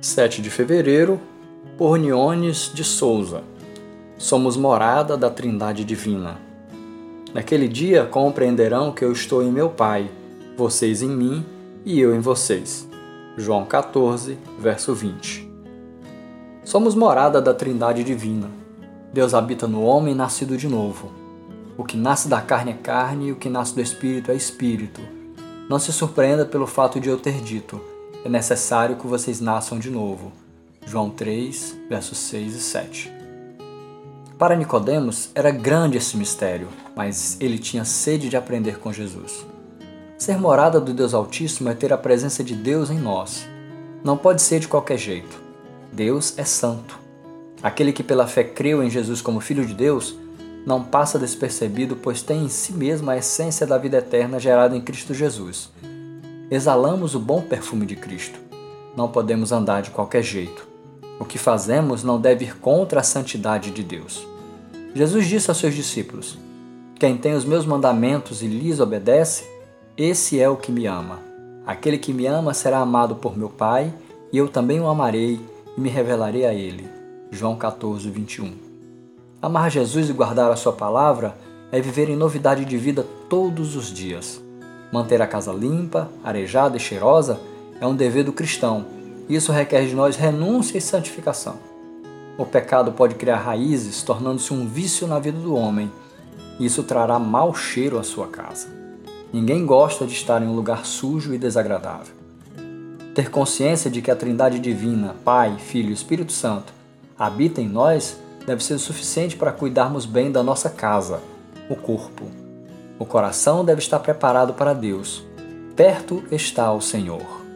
7 de fevereiro, Porniones de Souza. Somos morada da Trindade Divina. Naquele dia compreenderão que eu estou em meu Pai, vocês em mim e eu em vocês. João 14, verso 20. Somos morada da Trindade Divina. Deus habita no homem nascido de novo. O que nasce da carne é carne e o que nasce do espírito é espírito. Não se surpreenda pelo fato de eu ter dito: é necessário que vocês nasçam de novo. João 3, versos 6 e 7. Para Nicodemos era grande esse mistério, mas ele tinha sede de aprender com Jesus. Ser morada do Deus Altíssimo é ter a presença de Deus em nós. Não pode ser de qualquer jeito. Deus é santo. Aquele que pela fé creu em Jesus como Filho de Deus não passa despercebido, pois tem em si mesmo a essência da vida eterna gerada em Cristo Jesus. Exalamos o bom perfume de Cristo. Não podemos andar de qualquer jeito. O que fazemos não deve ir contra a santidade de Deus. Jesus disse aos seus discípulos: Quem tem os meus mandamentos e lhes obedece, esse é o que me ama. Aquele que me ama será amado por meu Pai, e eu também o amarei e me revelarei a ele. João 14, 21. Amar Jesus e guardar a sua palavra é viver em novidade de vida todos os dias. Manter a casa limpa, arejada e cheirosa é um dever do cristão. Isso requer de nós renúncia e santificação. O pecado pode criar raízes, tornando-se um vício na vida do homem. Isso trará mau cheiro à sua casa. Ninguém gosta de estar em um lugar sujo e desagradável. Ter consciência de que a Trindade Divina, Pai, Filho e Espírito Santo, habita em nós deve ser o suficiente para cuidarmos bem da nossa casa, o corpo. O coração deve estar preparado para Deus. Perto está o Senhor.